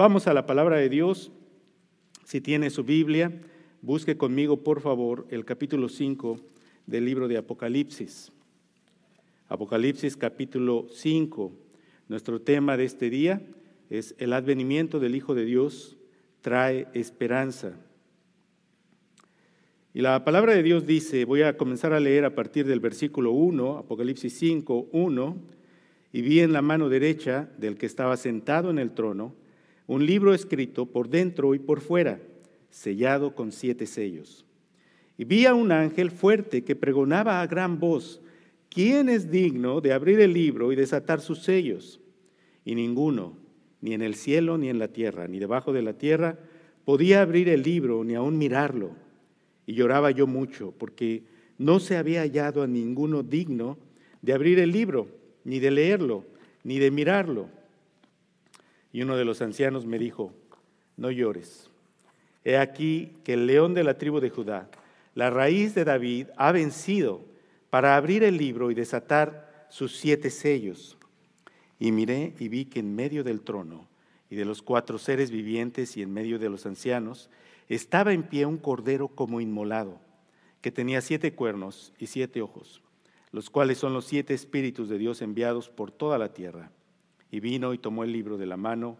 Vamos a la palabra de Dios. Si tiene su Biblia, busque conmigo, por favor, el capítulo 5 del libro de Apocalipsis. Apocalipsis capítulo 5. Nuestro tema de este día es el advenimiento del Hijo de Dios trae esperanza. Y la palabra de Dios dice, voy a comenzar a leer a partir del versículo 1, Apocalipsis 5, 1, y vi en la mano derecha del que estaba sentado en el trono un libro escrito por dentro y por fuera, sellado con siete sellos. Y vi a un ángel fuerte que pregonaba a gran voz, ¿quién es digno de abrir el libro y desatar sus sellos? Y ninguno, ni en el cielo, ni en la tierra, ni debajo de la tierra, podía abrir el libro, ni aun mirarlo. Y lloraba yo mucho, porque no se había hallado a ninguno digno de abrir el libro, ni de leerlo, ni de mirarlo. Y uno de los ancianos me dijo, no llores. He aquí que el león de la tribu de Judá, la raíz de David, ha vencido para abrir el libro y desatar sus siete sellos. Y miré y vi que en medio del trono y de los cuatro seres vivientes y en medio de los ancianos estaba en pie un cordero como inmolado, que tenía siete cuernos y siete ojos, los cuales son los siete espíritus de Dios enviados por toda la tierra. Y vino y tomó el libro de la mano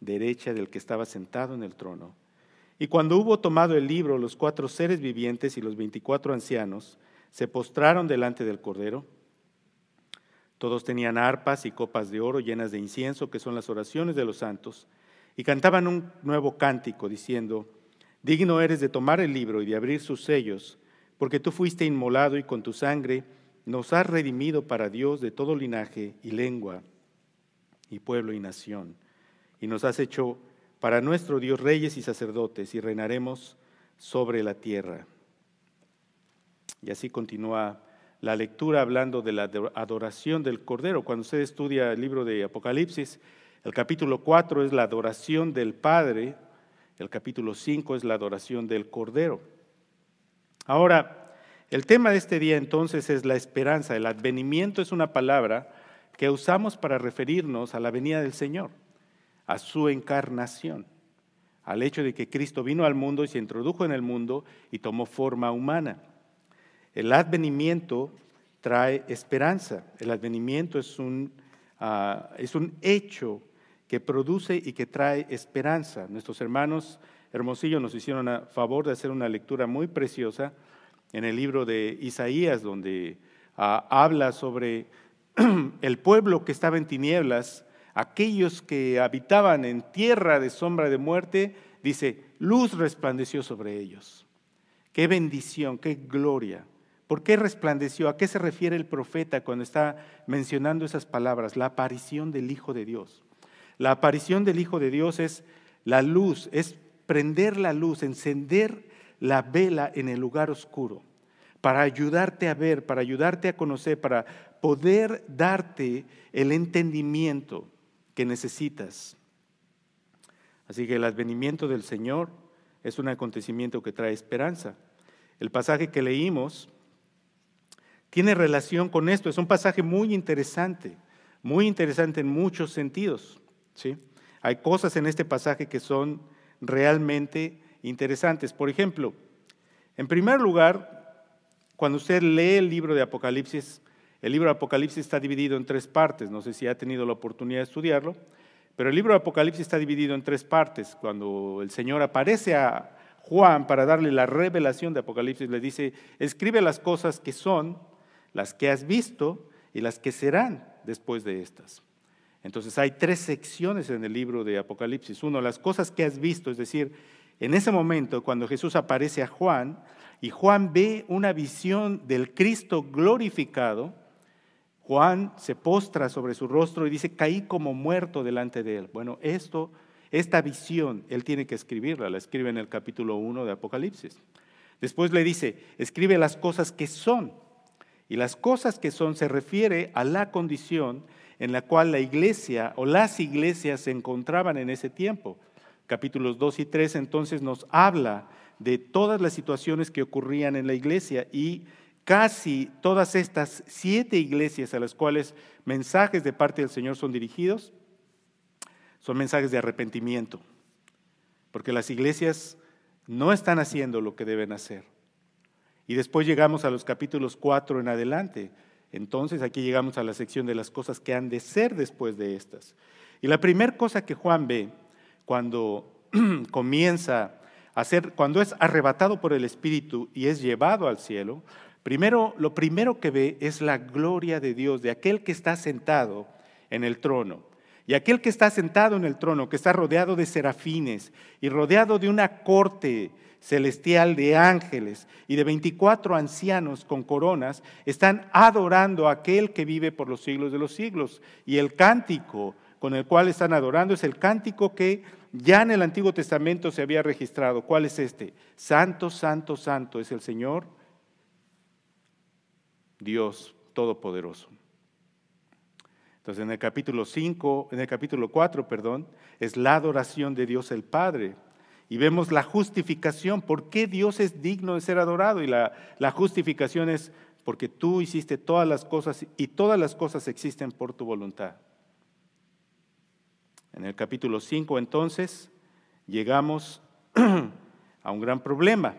derecha del que estaba sentado en el trono. Y cuando hubo tomado el libro, los cuatro seres vivientes y los veinticuatro ancianos se postraron delante del Cordero. Todos tenían arpas y copas de oro llenas de incienso, que son las oraciones de los santos, y cantaban un nuevo cántico, diciendo, Digno eres de tomar el libro y de abrir sus sellos, porque tú fuiste inmolado y con tu sangre nos has redimido para Dios de todo linaje y lengua y pueblo y nación. Y nos has hecho para nuestro Dios reyes y sacerdotes y reinaremos sobre la tierra. Y así continúa la lectura hablando de la adoración del Cordero. Cuando usted estudia el libro de Apocalipsis, el capítulo 4 es la adoración del Padre, el capítulo 5 es la adoración del Cordero. Ahora, el tema de este día entonces es la esperanza. El advenimiento es una palabra que usamos para referirnos a la venida del Señor, a su encarnación, al hecho de que Cristo vino al mundo y se introdujo en el mundo y tomó forma humana. El advenimiento trae esperanza. El advenimiento es un, ah, es un hecho que produce y que trae esperanza. Nuestros hermanos Hermosillo nos hicieron a favor de hacer una lectura muy preciosa en el libro de Isaías, donde ah, habla sobre el pueblo que estaba en tinieblas, aquellos que habitaban en tierra de sombra de muerte, dice, luz resplandeció sobre ellos. Qué bendición, qué gloria. ¿Por qué resplandeció? ¿A qué se refiere el profeta cuando está mencionando esas palabras? La aparición del Hijo de Dios. La aparición del Hijo de Dios es la luz, es prender la luz, encender la vela en el lugar oscuro, para ayudarte a ver, para ayudarte a conocer, para poder darte el entendimiento que necesitas. Así que el advenimiento del Señor es un acontecimiento que trae esperanza. El pasaje que leímos tiene relación con esto. Es un pasaje muy interesante, muy interesante en muchos sentidos. ¿Sí? Hay cosas en este pasaje que son realmente interesantes. Por ejemplo, en primer lugar, cuando usted lee el libro de Apocalipsis, el libro de Apocalipsis está dividido en tres partes, no sé si ha tenido la oportunidad de estudiarlo, pero el libro de Apocalipsis está dividido en tres partes. Cuando el Señor aparece a Juan para darle la revelación de Apocalipsis, le dice, escribe las cosas que son, las que has visto y las que serán después de estas. Entonces hay tres secciones en el libro de Apocalipsis. Uno, las cosas que has visto, es decir, en ese momento cuando Jesús aparece a Juan y Juan ve una visión del Cristo glorificado, Juan se postra sobre su rostro y dice, caí como muerto delante de él. Bueno, esto, esta visión, él tiene que escribirla, la escribe en el capítulo 1 de Apocalipsis. Después le dice, escribe las cosas que son. Y las cosas que son se refiere a la condición en la cual la iglesia o las iglesias se encontraban en ese tiempo. capítulos 2 y 3, entonces nos habla de todas las situaciones que ocurrían en la iglesia y casi todas estas siete iglesias a las cuales mensajes de parte del Señor son dirigidos, son mensajes de arrepentimiento, porque las iglesias no están haciendo lo que deben hacer. Y después llegamos a los capítulos 4 en adelante. Entonces aquí llegamos a la sección de las cosas que han de ser después de estas. Y la primera cosa que Juan ve cuando comienza a ser, cuando es arrebatado por el Espíritu y es llevado al cielo, primero, lo primero que ve es la gloria de Dios, de aquel que está sentado en el trono. Y aquel que está sentado en el trono, que está rodeado de serafines y rodeado de una corte celestial de ángeles y de 24 ancianos con coronas, están adorando a aquel que vive por los siglos de los siglos. Y el cántico con el cual están adorando es el cántico que ya en el Antiguo Testamento se había registrado. ¿Cuál es este? Santo, santo, santo es el Señor, Dios Todopoderoso. Entonces en el capítulo 5, en el capítulo 4, perdón, es la adoración de Dios el Padre. Y vemos la justificación, por qué Dios es digno de ser adorado. Y la, la justificación es porque tú hiciste todas las cosas y todas las cosas existen por tu voluntad. En el capítulo 5 entonces llegamos a un gran problema.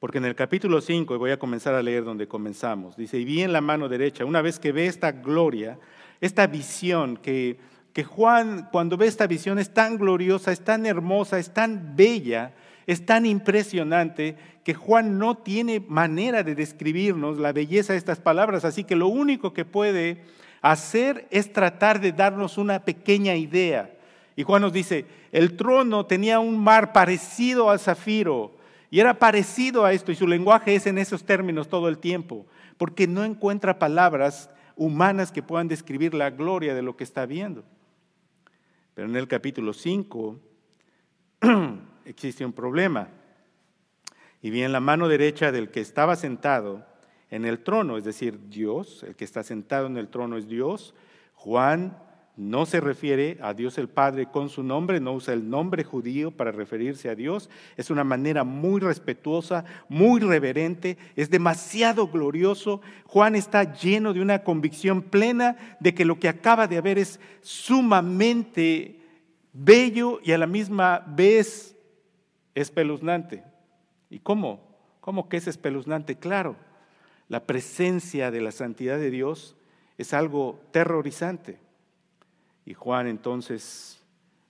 Porque en el capítulo 5, y voy a comenzar a leer donde comenzamos, dice, y vi en la mano derecha, una vez que ve esta gloria, esta visión, que, que Juan cuando ve esta visión es tan gloriosa, es tan hermosa, es tan bella, es tan impresionante, que Juan no tiene manera de describirnos la belleza de estas palabras, así que lo único que puede hacer es tratar de darnos una pequeña idea. Y Juan nos dice, el trono tenía un mar parecido al zafiro, y era parecido a esto, y su lenguaje es en esos términos todo el tiempo, porque no encuentra palabras humanas que puedan describir la gloria de lo que está viendo. Pero en el capítulo 5 existe un problema. Y vi en la mano derecha del que estaba sentado en el trono, es decir, Dios, el que está sentado en el trono es Dios. Juan no se refiere a Dios el Padre con su nombre, no usa el nombre judío para referirse a Dios. Es una manera muy respetuosa, muy reverente, es demasiado glorioso. Juan está lleno de una convicción plena de que lo que acaba de haber es sumamente bello y a la misma vez espeluznante. ¿Y cómo? ¿Cómo que es espeluznante? Claro, la presencia de la santidad de Dios es algo terrorizante. Y Juan entonces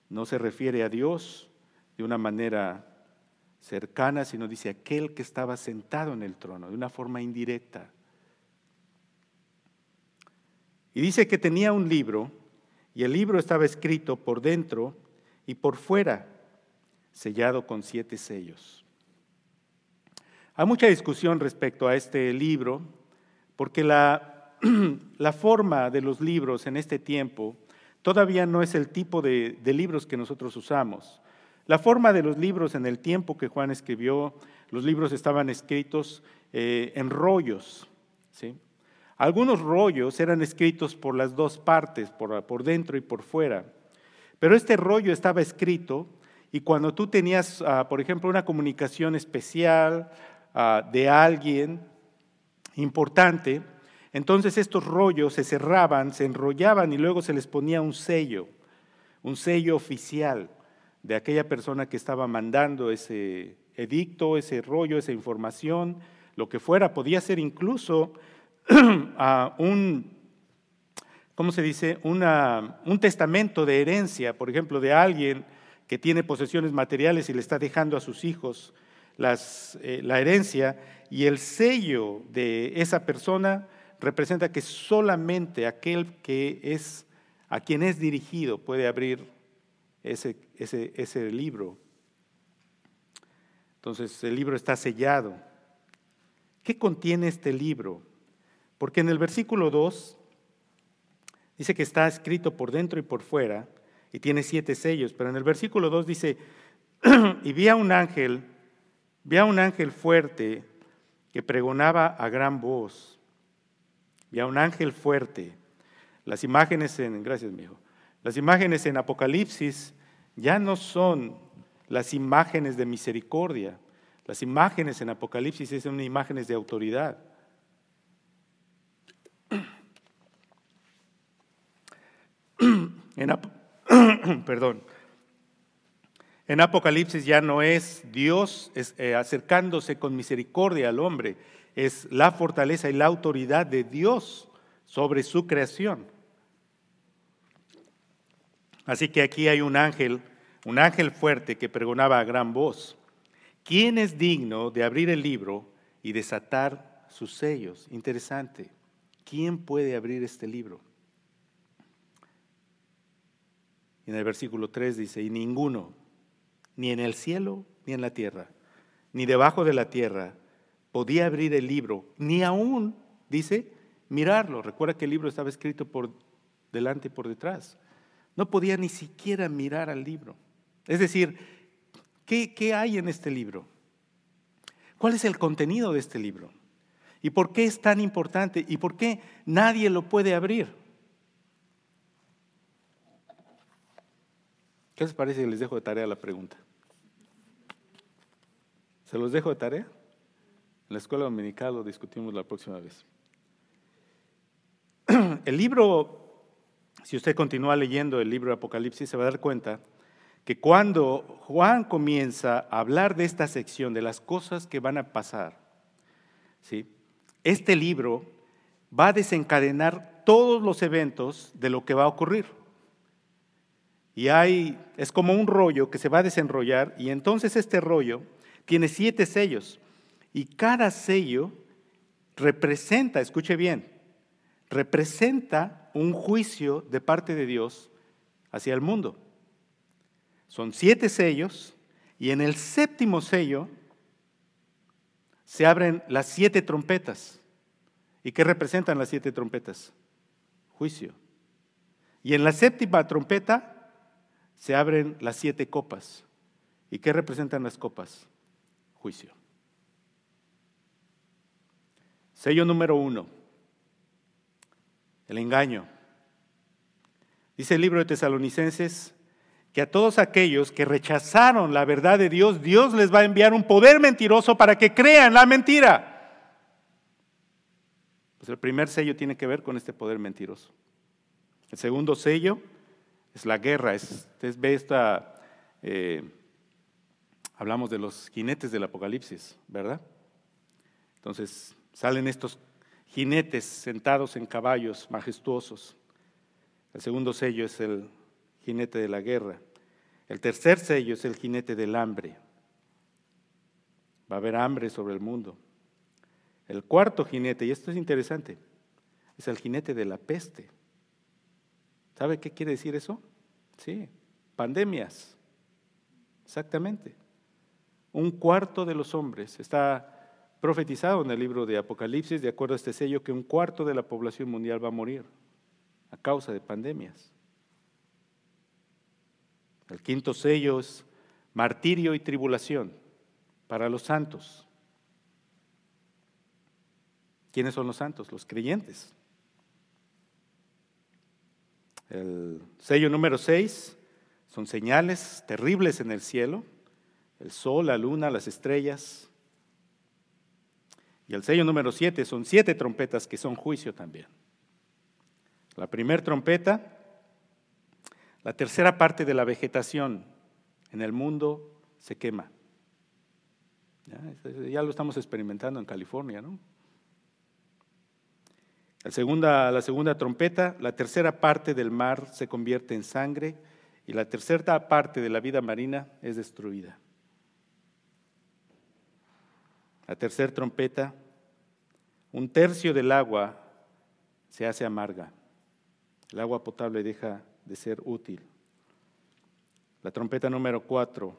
no se refiere a Dios de una manera cercana, sino dice aquel que estaba sentado en el trono, de una forma indirecta. Y dice que tenía un libro, y el libro estaba escrito por dentro y por fuera, sellado con siete sellos. Hay mucha discusión respecto a este libro, porque la, la forma de los libros en este tiempo todavía no es el tipo de, libros que nosotros usamos. La forma de los libros en el tiempo que Juan escribió, los libros estaban escritos eh, en rollos. Algunos rollos eran escritos por las dos partes, por, por dentro y por fuera. Pero este rollo estaba escrito y cuando tú tenías, ah, por ejemplo, una comunicación especial ah, de alguien importante, entonces estos rollos se cerraban, se enrollaban y luego se les ponía un sello, un sello oficial de aquella persona que estaba mandando ese edicto, ese rollo, esa información, lo que fuera. Podía ser incluso un, ¿cómo se dice? un testamento de herencia, por ejemplo, de alguien que tiene posesiones materiales y le está dejando a sus hijos eh, la herencia, y el sello de esa persona representa que solamente aquel que es a quien es dirigido puede abrir ese, ese, ese libro. Entonces el libro está sellado. ¿Qué contiene este libro? Porque en el versículo 2 dice que está escrito por dentro y por fuera y tiene siete sellos, pero en el versículo 2 dice, y vi a un ángel, vi a un ángel fuerte que pregonaba a gran voz y a un ángel fuerte. Las imágenes en, gracias, mijo. Las imágenes en Apocalipsis ya no son las imágenes de misericordia. Las imágenes en Apocalipsis son imágenes de autoridad. En, perdón. En Apocalipsis ya no es Dios eh, acercándose con misericordia al hombre, es la fortaleza y la autoridad de Dios sobre su creación. Así que aquí hay un ángel, un ángel fuerte que pregonaba a gran voz. ¿Quién es digno de abrir el libro y desatar sus sellos? Interesante. ¿Quién puede abrir este libro? En el versículo 3 dice, y ninguno, ni en el cielo ni en la tierra, ni debajo de la tierra, podía abrir el libro, ni aún, dice, mirarlo. Recuerda que el libro estaba escrito por delante y por detrás. No podía ni siquiera mirar al libro. Es decir, ¿qué, ¿qué, hay en este libro? ¿Cuál es el contenido de este libro? ¿Y por qué es tan importante? ¿Y por qué nadie lo puede abrir? ¿Qué les parece si les dejo de tarea la pregunta? ¿Se los dejo de tarea? En la escuela dominical lo discutimos la próxima vez. El libro si usted continúa leyendo el libro de Apocalipsis, se va a dar cuenta que cuando Juan comienza a hablar de esta sección, de las cosas que van a pasar, ¿sí? este libro va a desencadenar todos los eventos de lo que va a ocurrir. Y hay, es como un rollo que se va a desenrollar y entonces este rollo tiene siete sellos y cada sello representa, escuche bien, representa un juicio de parte de Dios hacia el mundo. Son siete sellos y en el séptimo sello se abren las siete trompetas. ¿Y qué representan las siete trompetas? Juicio. Y en la séptima trompeta se abren las siete copas. ¿Y qué representan las copas? Juicio. Sello número uno el engaño. Dice el libro de Tesalonicenses que a todos aquellos que rechazaron la verdad de Dios, Dios les va a enviar un poder mentiroso para que crean la mentira. Pues el primer sello tiene que ver con este poder mentiroso. El segundo sello es la guerra. Es, ve esta, eh, hablamos de los jinetes del Apocalipsis, ¿verdad? Entonces salen estos jinetes sentados en caballos majestuosos. El segundo sello es el jinete de la guerra. El tercer sello es el jinete del hambre. Va a haber hambre sobre el mundo. El cuarto jinete, y esto es interesante, es el jinete de la peste. ¿Sabe qué quiere decir eso? Sí, pandemias. Exactamente. Un cuarto de los hombres está profetizado en el libro de Apocalipsis, de acuerdo a este sello, que un cuarto de la población mundial va a morir a causa de pandemias. El quinto sello es martirio y tribulación para los santos. ¿Quiénes son los santos? Los creyentes. El sello número seis son señales terribles en el cielo, el sol, la luna, las estrellas, y el sello número siete son siete trompetas que son juicio también. La primera trompeta, la tercera parte de la vegetación en el mundo se quema. Ya, lo estamos experimentando en California, ¿no? Segunda, la segunda trompeta, la tercera parte del mar se convierte en sangre y la tercera parte de la vida marina es destruida. La tercera trompeta, un tercio del agua se hace amarga. El agua potable deja de ser útil. La trompeta número cuatro.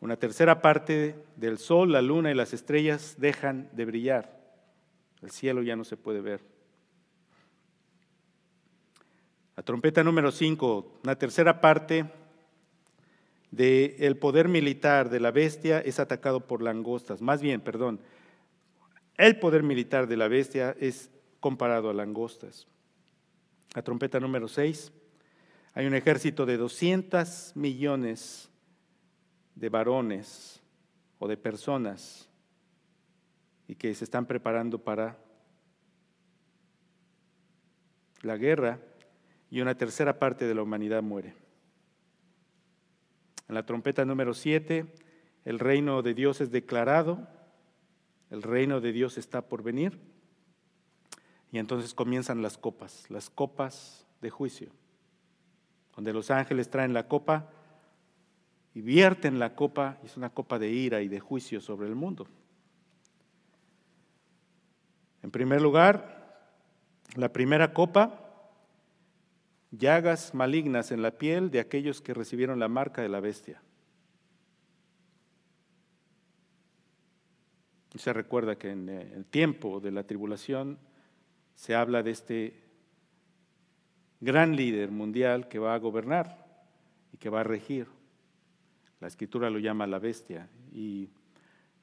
Una tercera parte del sol, la luna y las estrellas dejan de brillar. El cielo ya no se puede ver. La trompeta número cinco. Una tercera parte del poder militar de la bestia es atacado por langostas. Más bien, perdón, el poder militar de la bestia es comparado a langostas. La trompeta número 6. Hay un ejército de 200 millones de varones o de personas y que se están preparando para la guerra y una tercera parte de la humanidad muere. En la trompeta número 7, el reino de Dios es declarado, el reino de Dios está por venir, y entonces comienzan las copas, las copas de juicio, donde los ángeles traen la copa y vierten la copa, y es una copa de ira y de juicio sobre el mundo. En primer lugar, la primera copa llagas malignas en la piel de aquellos que recibieron la marca de la bestia. Se recuerda que en eh, el tiempo de la tribulación se habla de este gran líder mundial que va a gobernar y que va a regir. La escritura lo llama la bestia y,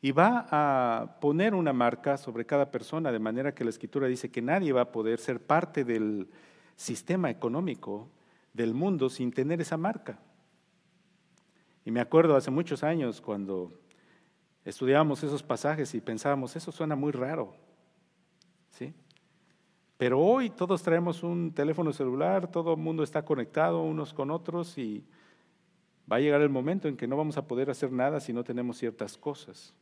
y va a poner una marca sobre cada persona de manera que la escritura dice que nadie va a poder ser parte del, sistema económico del mundo sin tener esa marca. Y me acuerdo hace muchos años cuando estudiábamos esos pasajes y pensábamos, eso suena muy raro. ¿Sí? Pero hoy todos traemos un teléfono celular, todo el mundo está conectado unos con otros y va a llegar el momento en que no vamos a poder hacer nada si no tenemos ciertas cosas.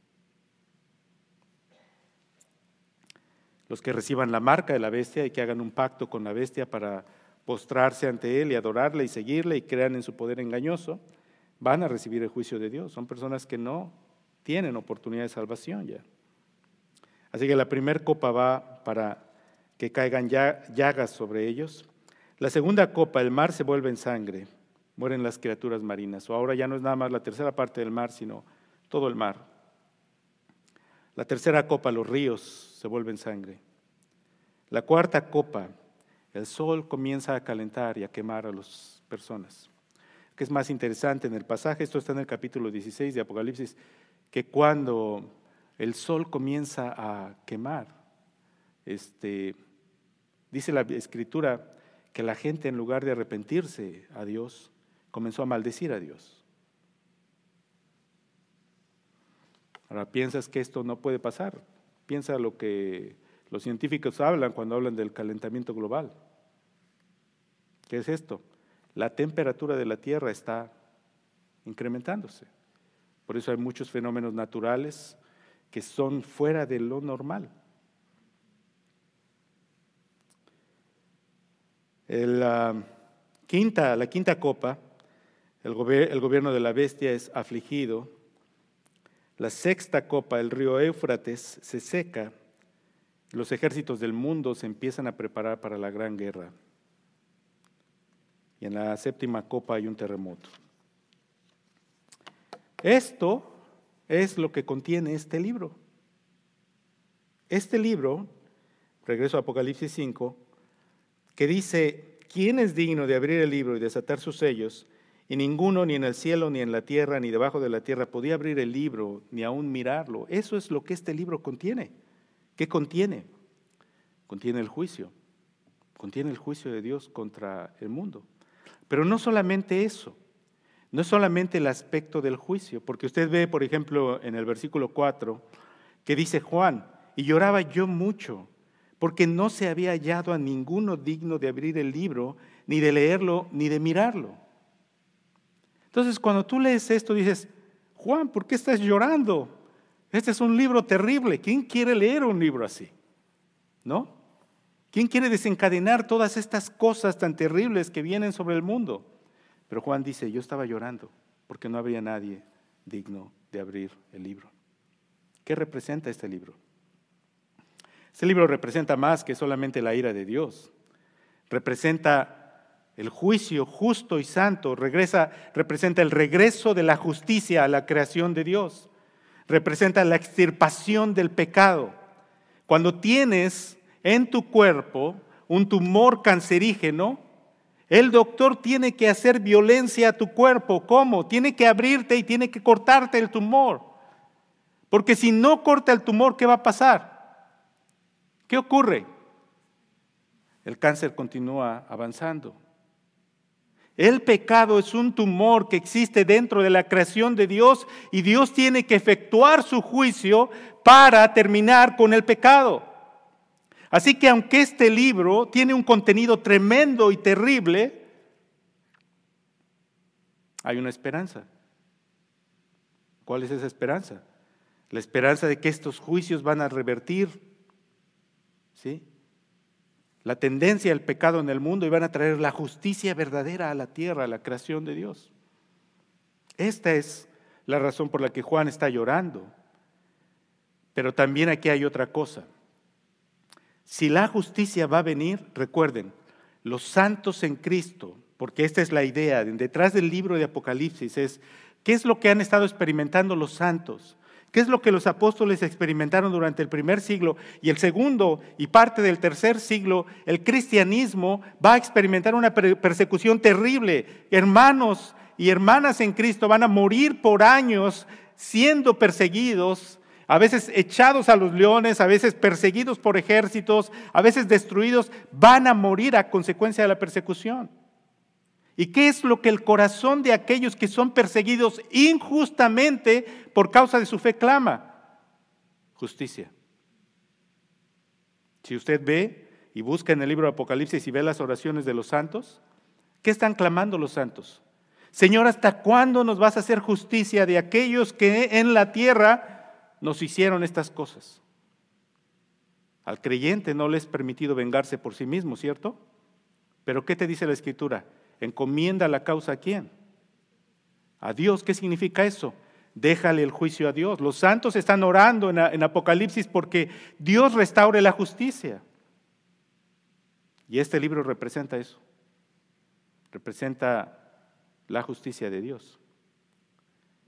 Los que reciban la marca de la bestia y que hagan un pacto con la bestia para postrarse ante él y adorarle y seguirle y crean en su poder engañoso, van a recibir el juicio de Dios. Son personas que no tienen oportunidad de salvación ya. Así que la primera copa va para que caigan llagas sobre ellos. La segunda copa, el mar se vuelve en sangre, mueren las criaturas marinas. O ahora ya no es nada más la tercera parte del mar, sino todo el mar. La tercera copa, los ríos se vuelven sangre. La cuarta copa, el sol comienza a calentar y a quemar a las personas. Que es más interesante en el pasaje, esto está en el capítulo 16 de Apocalipsis, que cuando el sol comienza a quemar, este, dice la escritura que la gente en lugar de arrepentirse a Dios, comenzó a maldecir a Dios. Ahora piensas que esto no puede pasar. Piensa lo que los científicos hablan cuando hablan del calentamiento global. ¿Qué es esto? La temperatura de la Tierra está incrementándose. Por eso hay muchos fenómenos naturales que son fuera de lo normal. La quinta, la quinta copa, el, el gobierno de la bestia es afligido la sexta copa, el río Éufrates, se seca. Los ejércitos del mundo se empiezan a preparar para la gran guerra. Y en la séptima copa hay un terremoto. Esto es lo que contiene este libro. Este libro, regreso a Apocalipsis 5, que dice, ¿quién es digno de abrir el libro y desatar sus sellos? Y ninguno, ni en el cielo, ni en la tierra, ni debajo de la tierra, podía abrir el libro, ni aún mirarlo. Eso es lo que este libro contiene. ¿Qué contiene? Contiene el juicio. Contiene el juicio de Dios contra el mundo. Pero no solamente eso. No solamente el aspecto del juicio, porque usted ve, por ejemplo, en el versículo 4, que dice Juan, y lloraba yo mucho, porque no se había hallado a ninguno digno de abrir el libro, ni de leerlo, ni de mirarlo. Entonces, cuando tú lees esto, dices, Juan, ¿por qué estás llorando? Este es un libro terrible. ¿Quién quiere leer un libro así? ¿No? ¿Quién quiere desencadenar todas estas cosas tan terribles que vienen sobre el mundo? Pero Juan dice, yo estaba llorando porque no había nadie digno de abrir el libro. ¿Qué representa este libro? Este libro representa más que solamente la ira de Dios. Representa el juicio justo y santo regresa, representa el regreso de la justicia a la creación de Dios. Representa la extirpación del pecado. Cuando tienes en tu cuerpo un tumor cancerígeno, el doctor tiene que hacer violencia a tu cuerpo. ¿Cómo? Tiene que abrirte y tiene que cortarte el tumor. Porque si no corta el tumor, ¿qué va a pasar? ¿Qué ocurre? El cáncer continúa avanzando El pecado es un tumor que existe dentro de la creación de Dios y Dios tiene que efectuar su juicio para terminar con el pecado. Así que aunque este libro tiene un contenido tremendo y terrible, hay una esperanza. ¿Cuál es esa esperanza? La esperanza de que estos juicios van a revertir ¿sí? La tendencia del pecado en el mundo y van a traer la justicia verdadera a la tierra, a la creación de Dios. Esta es la razón por la que Juan está llorando. Pero también aquí hay otra cosa. Si la justicia va a venir, recuerden, los santos en Cristo, porque esta es la idea, detrás del libro de Apocalipsis es, ¿qué es lo que han estado experimentando los santos? ¿Qué es lo que los apóstoles experimentaron durante el primer siglo y el segundo y parte del tercer siglo? El cristianismo va a experimentar una persecución terrible. Hermanos y hermanas en Cristo van a morir por años siendo perseguidos, a veces echados a los leones, a veces perseguidos por ejércitos, a veces destruidos, van a morir a consecuencia de la persecución. ¿Y qué es lo que el corazón de aquellos que son perseguidos injustamente por causa de su fe clama? Justicia. Si usted ve y busca en el libro de Apocalipsis y ve las oraciones de los santos, ¿qué están clamando los santos? Señor, ¿hasta cuándo nos vas a hacer justicia de aquellos que en la tierra nos hicieron estas cosas? Al creyente no le es permitido vengarse por sí mismo, ¿cierto? Pero ¿qué te dice la escritura? Encomienda la causa a quién? A Dios. ¿Qué significa eso? Déjale el juicio a Dios. Los santos están orando en, Apocalipsis porque Dios restaure la justicia. Y este libro representa eso. Representa la justicia de Dios.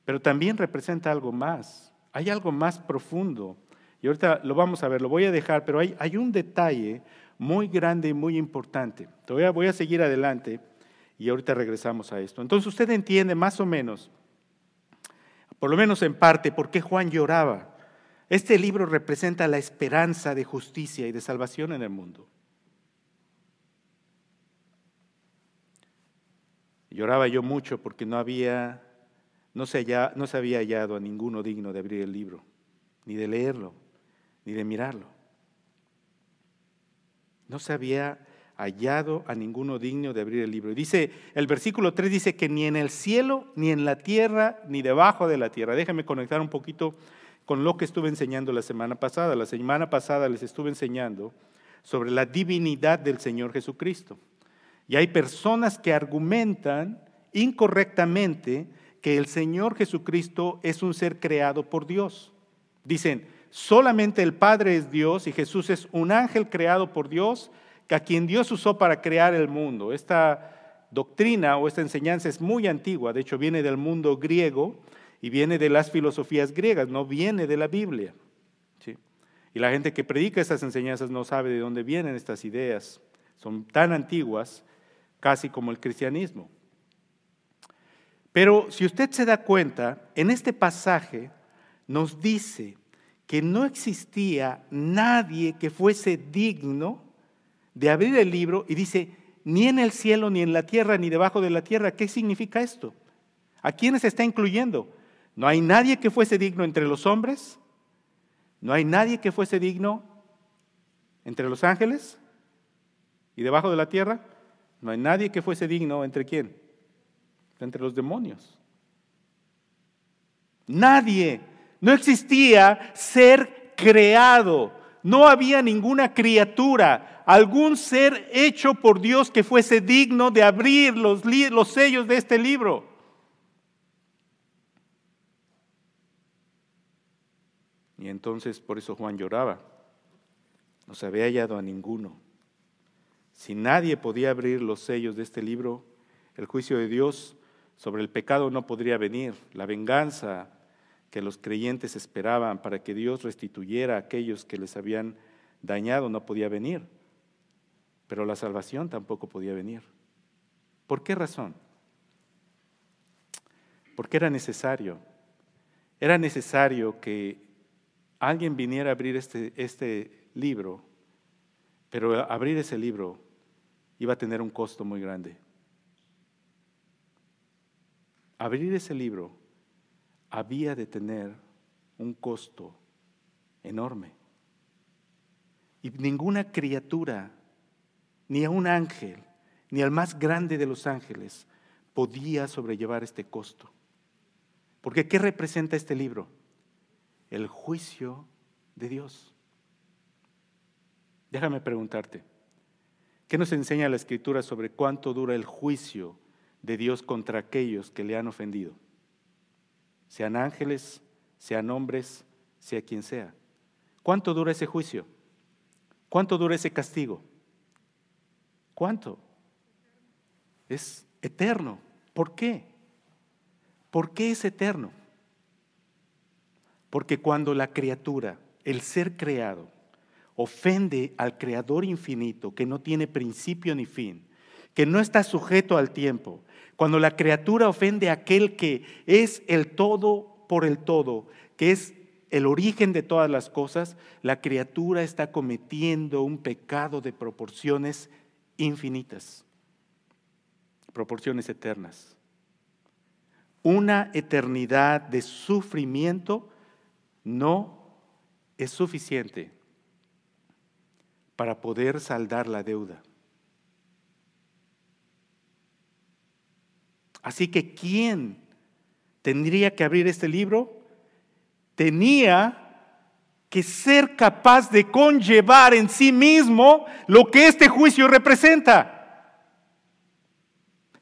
Pero también representa algo más. Hay algo más profundo. Y ahorita lo vamos a ver, lo voy a dejar, pero hay, un detalle muy grande y muy importante. Todavía voy a seguir adelante. Y ahorita regresamos a esto. Entonces usted entiende más o menos, por lo menos en parte, por qué Juan lloraba. Este libro representa la esperanza de justicia y de salvación en el mundo. Lloraba yo mucho porque no había, no se, no se había hallado a ninguno digno de abrir el libro, ni de leerlo, ni de mirarlo. No se había hallado a ninguno digno de abrir el libro. Y dice, el versículo 3 dice que ni en el cielo, ni en la tierra, ni debajo de la tierra. Déjame conectar un poquito con lo que estuve enseñando la semana pasada. La semana pasada les estuve enseñando sobre la divinidad del Señor Jesucristo. Y hay personas que argumentan incorrectamente que el Señor Jesucristo es un ser creado por Dios. Dicen, solamente el Padre es Dios y Jesús es un ángel creado por Dios a quien Dios usó para crear el mundo. Esta doctrina o esta enseñanza es muy antigua, de hecho viene del mundo griego y viene de las filosofías griegas, no viene de la Biblia. Y la gente que predica estas enseñanzas no sabe de dónde vienen estas ideas. Son tan antiguas casi como el cristianismo. Pero si usted se da cuenta, en este pasaje nos dice que no existía nadie que fuese digno de abrir el libro y dice, ni en el cielo, ni en la tierra, ni debajo de la tierra. ¿Qué significa esto? ¿A quiénes está incluyendo? No hay nadie que fuese digno entre los hombres, no hay nadie que fuese digno entre los ángeles y debajo de la tierra, no hay nadie que fuese digno entre quién? Entre los demonios. Nadie, no existía ser creado, no había ninguna criatura, algún ser hecho por Dios que fuese digno de abrir los, los sellos de este libro. Y entonces por eso Juan lloraba. No se había hallado a ninguno. Si nadie podía abrir los sellos de este libro, el juicio de Dios sobre el pecado no podría venir. La venganza que los creyentes esperaban para que Dios restituyera a aquellos que les habían dañado no podía venir pero la salvación tampoco podía venir. ¿Por qué razón? Porque era necesario. Era necesario que alguien viniera a abrir este, este libro, pero abrir ese libro iba a tener un costo muy grande. abrir ese libro había de tener un costo enorme. Y ninguna criatura, ni a un ángel, ni al más grande de los ángeles, podía sobrellevar este costo. Porque ¿qué representa este libro? El juicio de Dios. Déjame preguntarte, ¿qué nos enseña la Escritura sobre cuánto dura el juicio de Dios contra aquellos que le han ofendido? Sean ángeles, sean hombres, sea quien sea. ¿Cuánto dura ese juicio? ¿Cuánto dura ese castigo? ¿Cuánto? Es eterno. ¿Por qué? ¿Por qué es eterno? Porque cuando la criatura, el ser creado, ofende al Creador infinito, que no tiene principio ni fin, que no está sujeto al tiempo, cuando la criatura ofende a aquel que es el todo por el todo, que es el origen de todas las cosas, la criatura está cometiendo un pecado de proporciones infinitas, proporciones eternas. Una eternidad de sufrimiento no es suficiente para poder saldar la deuda. Así que, ¿quién tendría que abrir este libro? Tenía que ser capaz de conllevar en sí mismo lo que este juicio representa.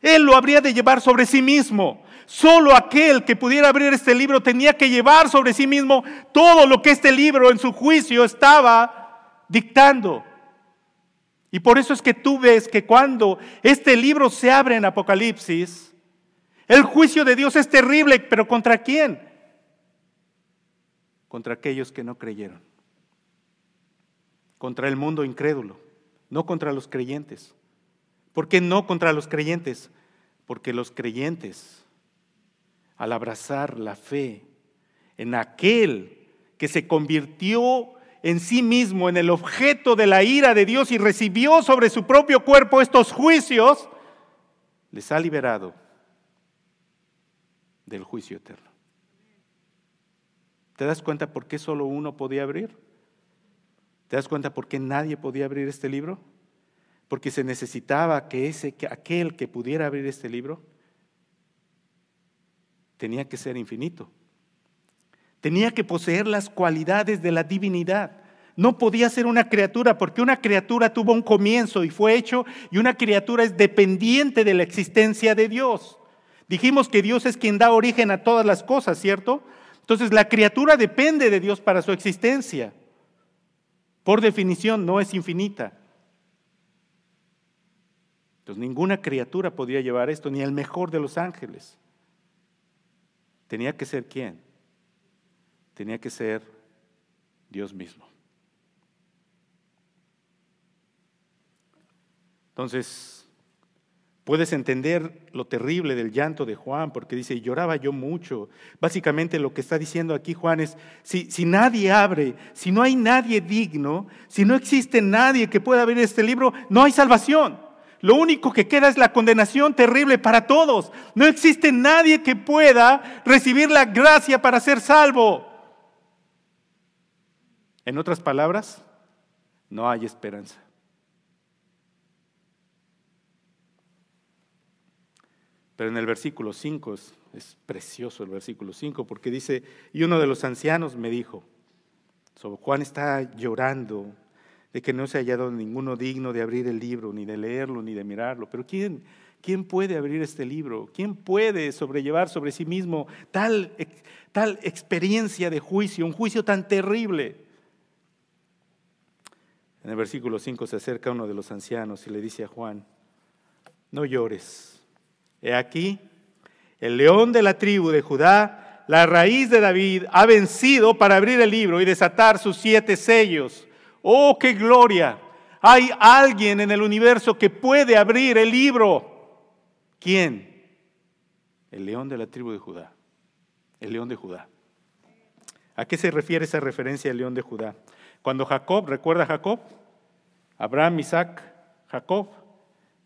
Él lo habría de llevar sobre sí mismo. Solo aquel que pudiera abrir este libro tenía que llevar sobre sí mismo todo lo que este libro en su juicio estaba dictando. Y por eso es que tú ves que cuando este libro se abre en Apocalipsis, el juicio de Dios es terrible, pero ¿contra quién? Contra aquellos que no creyeron. Contra el mundo incrédulo, no contra los creyentes. ¿Por qué no contra los creyentes? Porque los creyentes al abrazar la fe en aquel que se convirtió en sí mismo en el objeto de la ira de Dios y recibió sobre su propio cuerpo estos juicios, les ha liberado del juicio eterno. ¿Te das cuenta por qué solo uno podía abrir? ¿Te das cuenta por qué nadie podía abrir este libro? Porque se necesitaba que ese que aquel que pudiera abrir este libro tenía que ser infinito. Tenía que poseer las cualidades de la divinidad. No podía ser una criatura porque una criatura tuvo un comienzo y fue hecho y una criatura es dependiente de la existencia de Dios. Dijimos que Dios es quien da origen a todas las cosas, ¿cierto? Entonces la criatura depende de Dios para su existencia. Por definición no es infinita. Entonces ninguna criatura podía llevar esto, ni el mejor de los ángeles. Tenía que ser quién? Tenía que ser Dios mismo. Entonces, puedes entender lo terrible del llanto de Juan, porque dice, lloraba yo mucho. Básicamente lo que está diciendo aquí Juan es, si, si nadie abre, si no hay nadie digno, si no existe nadie que pueda abrir este libro, no hay salvación. Lo único que queda es la condenación terrible para todos. No existe nadie que pueda recibir la gracia para ser salvo. En otras palabras, no hay esperanza. Pero en el versículo 5 es, precioso el versículo 5 porque dice, y uno de los ancianos me dijo, Juan está llorando, de que no se ha hallado ninguno digno de abrir el libro, ni de leerlo, ni de mirarlo. Pero ¿quién, quién puede abrir este libro? ¿Quién puede sobrellevar sobre sí mismo tal, tal experiencia de juicio, un juicio tan terrible? En el versículo 5 se acerca uno de los ancianos y le dice a Juan, no llores. He aquí, el león de la tribu de Judá, la raíz de David, ha vencido para abrir el libro y desatar sus siete sellos. Oh, qué gloria. Hay alguien en el universo que puede abrir el libro. ¿Quién? El león de la tribu de Judá. El león de Judá. ¿A qué se refiere esa referencia al león de Judá? Cuando Jacob, ¿recuerda Jacob? Abraham, Isaac, Jacob.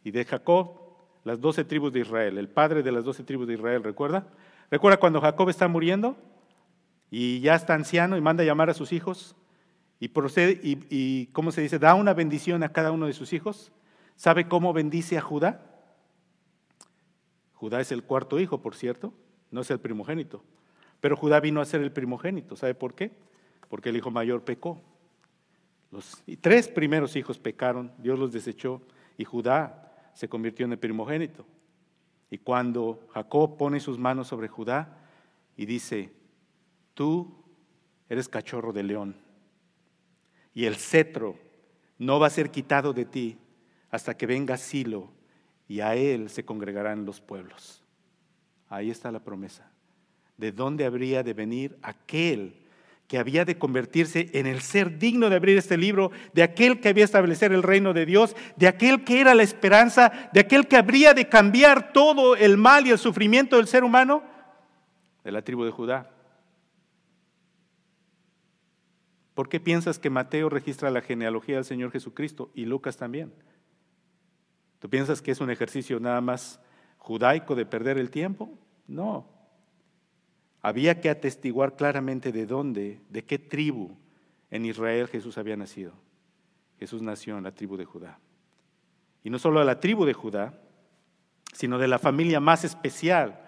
Y de Jacob, las doce tribus de Israel, el padre de las doce tribus de Israel, ¿recuerda? ¿Recuerda cuando Jacob está muriendo y ya está anciano y manda a llamar a sus hijos y procede y, y ¿cómo se dice? Da una bendición a cada uno de sus hijos. ¿Sabe cómo bendice a Judá? Judá es el cuarto hijo, por cierto, no es el primogénito. Pero Judá vino a ser el primogénito. ¿Sabe por qué? Porque el hijo mayor pecó. Los tres primeros hijos pecaron, Dios los desechó y Judá se convirtió en el primogénito. Y cuando Jacob pone sus manos sobre Judá y dice, tú eres cachorro de león y el cetro no va a ser quitado de ti hasta que venga Silo y a él se congregarán los pueblos. Ahí está la promesa. ¿De dónde habría de venir aquel que había de convertirse en el ser digno de abrir este libro, de aquel que había establecer el reino de Dios, de aquel que era la esperanza, de aquel que habría de cambiar todo el mal y el sufrimiento del ser humano, de la tribu de Judá. ¿Por qué piensas que Mateo registra la genealogía del Señor Jesucristo y Lucas también? ¿Tú piensas que es un ejercicio nada más judaico de perder el tiempo? No. Había que atestiguar claramente de dónde, de qué tribu en Israel Jesús había nacido. Jesús nació en la tribu de Judá. Y no solo de la tribu de Judá, sino de la familia más especial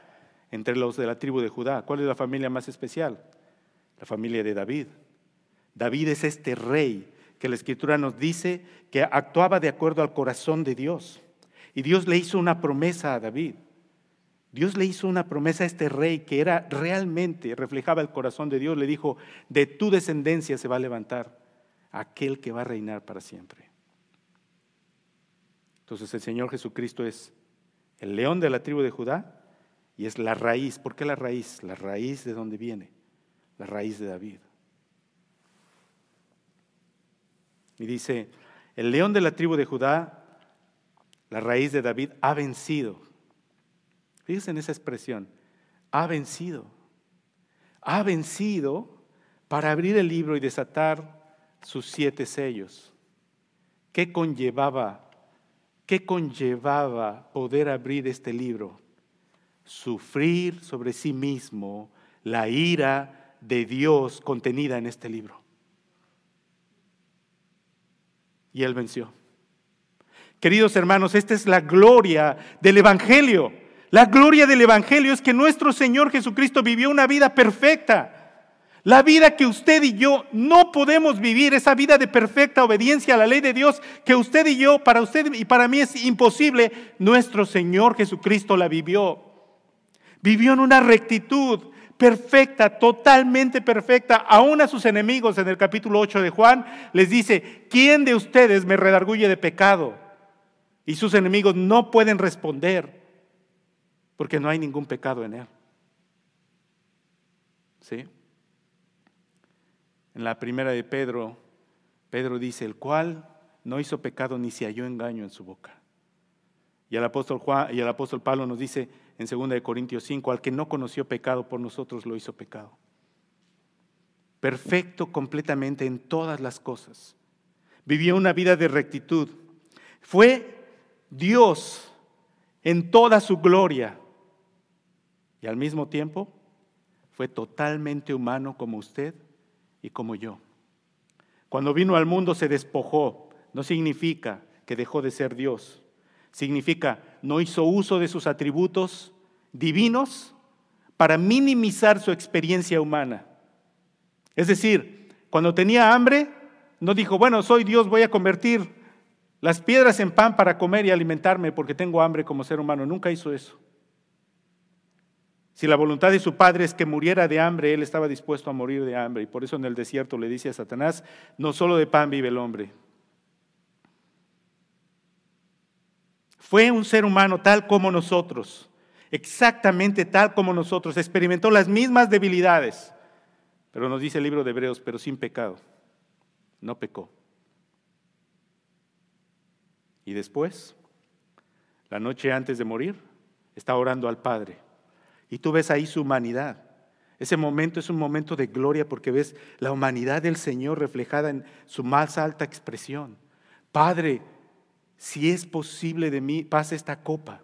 entre los de la tribu de Judá. ¿Cuál es la familia más especial? La familia de David. David es este rey que la escritura nos dice que actuaba de acuerdo al corazón de Dios. Y Dios le hizo una promesa a David. Dios le hizo una promesa a este rey que era realmente, reflejaba el corazón de Dios. Le dijo, de tu descendencia se va a levantar aquel que va a reinar para siempre. Entonces el Señor Jesucristo es el león de la tribu de Judá y es la raíz. ¿Por qué la raíz? La raíz de dónde viene, la raíz de David. Y dice, el león de la tribu de Judá, la raíz de David, ha vencido Fíjense en esa expresión. Ha vencido. Ha vencido para abrir el libro y desatar sus siete sellos. ¿Qué conllevaba? ¿Qué conllevaba poder abrir este libro? Sufrir sobre sí mismo la ira de Dios contenida en este libro. Y él venció. Queridos hermanos, esta es la gloria del Evangelio. La gloria del Evangelio es que nuestro Señor Jesucristo vivió una vida perfecta. La vida que usted y yo no podemos vivir, esa vida de perfecta obediencia a la ley de Dios, que usted y yo, para usted y para mí es imposible, nuestro Señor Jesucristo la vivió. Vivió en una rectitud perfecta, totalmente perfecta. Aún a sus enemigos en el capítulo 8 de Juan les dice, ¿quién de ustedes me redarguye de pecado? Y sus enemigos no pueden responder porque no hay ningún pecado en él. ¿Sí? En la primera de Pedro, Pedro dice, el cual no hizo pecado ni se halló engaño en su boca. Y el apóstol Juan y el apóstol Pablo nos dice en 2 de Corintios 5, al que no conoció pecado por nosotros lo hizo pecado. Perfecto completamente en todas las cosas. Vivió una vida de rectitud. Fue Dios en toda su gloria y al mismo tiempo fue totalmente humano como usted y como yo. Cuando vino al mundo se despojó, no significa que dejó de ser Dios, significa no hizo uso de sus atributos divinos para minimizar su experiencia humana. Es decir, cuando tenía hambre, no dijo, bueno, soy Dios, voy a convertir las piedras en pan para comer y alimentarme porque tengo hambre como ser humano. Nunca hizo eso. Si la voluntad de su padre es que muriera de hambre, él estaba dispuesto a morir de hambre. Y por eso en el desierto le dice a Satanás, no solo de pan vive el hombre. Fue un ser humano tal como nosotros, exactamente tal como nosotros. Experimentó las mismas debilidades. Pero nos dice el libro de Hebreos, pero sin pecado. No pecó. Y después, la noche antes de morir, está orando al Padre y tú ves ahí su humanidad. Ese momento es un momento de gloria porque ves la humanidad del Señor reflejada en su más alta expresión. Padre, si es posible de mí, pase esta copa.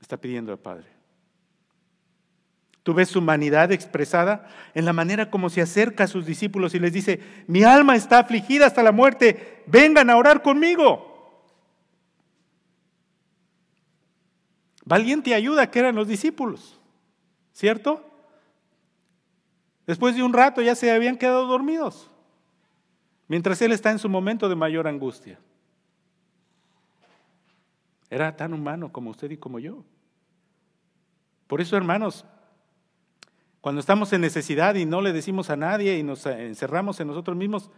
Está pidiendo al Padre. Tú ves su humanidad expresada en la manera como se acerca a sus discípulos y les dice, mi alma está afligida hasta la muerte, vengan a orar conmigo. Valiente ayuda que eran los discípulos, ¿cierto? Después de un rato ya se habían quedado dormidos, mientras él está en su momento de mayor angustia. Era tan humano como usted y como yo. Por eso, hermanos, cuando estamos en necesidad y no le decimos a nadie y nos encerramos en nosotros mismos,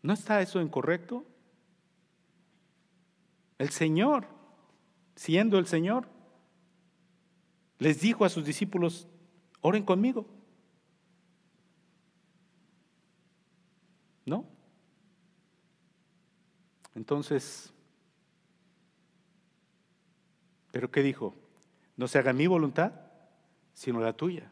¿no está eso incorrecto? El Señor, siendo el Señor, les dijo a sus discípulos, oren conmigo. ¿No? Entonces, ¿pero qué dijo? No se haga mi voluntad, sino la tuya.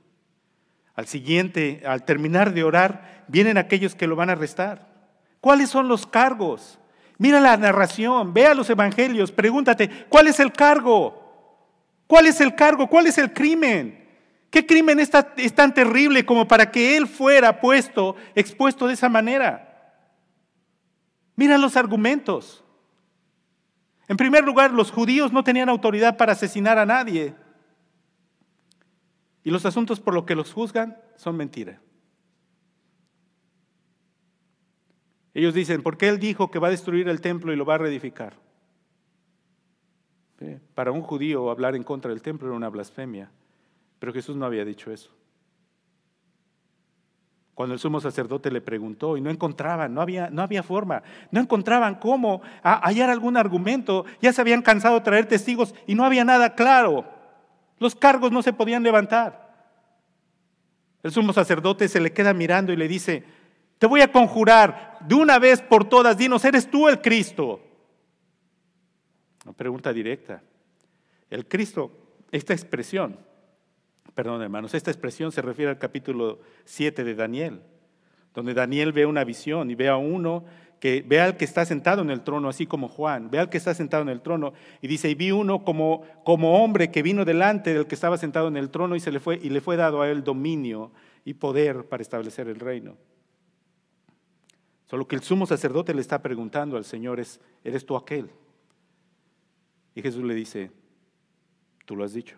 Al siguiente, al terminar de orar, vienen aquellos que lo van a arrestar. ¿Cuáles son los cargos? Mira la narración, vea los evangelios, pregúntate, ¿cuál es el cargo? ¿Cuál es el cargo? ¿Cuál es el crimen? ¿Qué crimen es tan terrible como para que él fuera puesto, expuesto de esa manera? Mira los argumentos. En primer lugar, los judíos no tenían autoridad para asesinar a nadie. Y los asuntos por los que los juzgan son mentira. Ellos dicen, ¿por qué él dijo que va a destruir el templo y lo va a reedificar? Para un judío hablar en contra del templo era una blasfemia, pero Jesús no había dicho eso. Cuando el sumo sacerdote le preguntó y no encontraban, no había, no había forma, no encontraban cómo hallar algún argumento, ya se habían cansado de traer testigos y no había nada claro. Los cargos no se podían levantar. El sumo sacerdote se le queda mirando y le dice, te voy a conjurar de una vez por todas, dinos, ¿eres tú el Cristo? Una pregunta directa. El Cristo, esta expresión, perdón hermanos, esta expresión se refiere al capítulo 7 de Daniel, donde Daniel ve una visión y ve a uno que ve al que está sentado en el trono, así como Juan, ve al que está sentado en el trono y dice, y vi uno como, como hombre que vino delante del que estaba sentado en el trono y, se le fue, y le fue dado a él dominio y poder para establecer el reino. Solo que el sumo sacerdote le está preguntando al Señor es, ¿eres tú aquel? Y Jesús le dice, tú lo has dicho.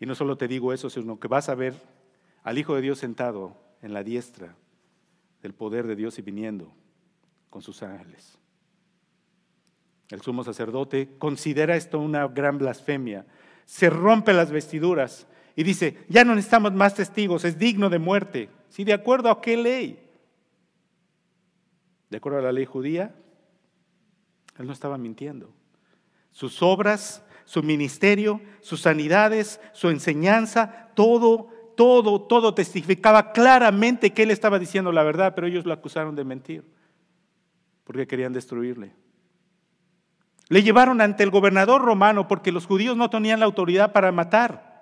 Y no solo te digo eso, sino que vas a ver al Hijo de Dios sentado en la diestra del poder de Dios y viniendo con sus ángeles. El sumo sacerdote considera esto una gran blasfemia. Se rompe las vestiduras y dice, ya no necesitamos más testigos, es digno de muerte. Si de acuerdo a qué ley? De acuerdo a la ley judía, él no estaba mintiendo. Sus obras, su ministerio, sus sanidades, su enseñanza, todo, todo, todo testificaba claramente que él estaba diciendo la verdad, pero ellos lo acusaron de mentir porque querían destruirle. Le llevaron ante el gobernador romano porque los judíos no tenían la autoridad para matar.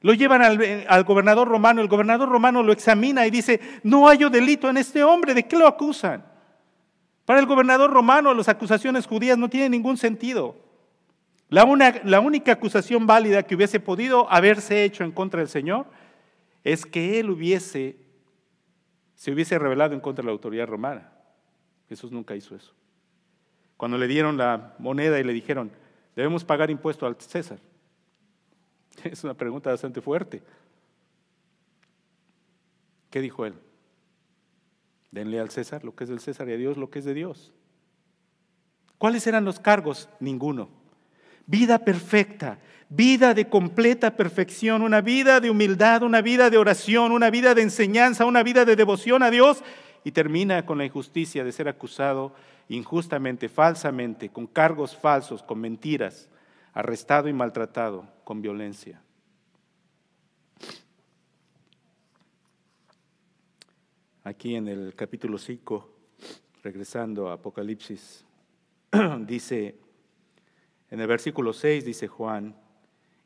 Lo llevan al, gobernador romano, el gobernador romano lo examina y dice, no hay delito en este hombre, ¿de qué lo acusan? Para el gobernador romano las acusaciones judías no tienen ningún sentido. La, única acusación válida que hubiese podido haberse hecho en contra del Señor es que él hubiese, se hubiese revelado en contra de la autoridad romana. Jesús nunca hizo eso. Cuando le dieron la moneda y le dijeron, debemos pagar impuesto al César. Es una pregunta bastante fuerte. ¿Qué dijo él? Denle al César lo que es del César y a Dios lo que es de Dios. ¿Cuáles eran los cargos? Ninguno. Vida perfecta, vida de completa perfección, una vida de humildad, una vida de oración, una vida de enseñanza, una vida de devoción a Dios y termina con la injusticia de ser acusado injustamente, falsamente, con cargos falsos, con mentiras, arrestado y maltratado, con violencia. Aquí en el capítulo 5, regresando a Apocalipsis, dice, en el versículo 6 dice Juan,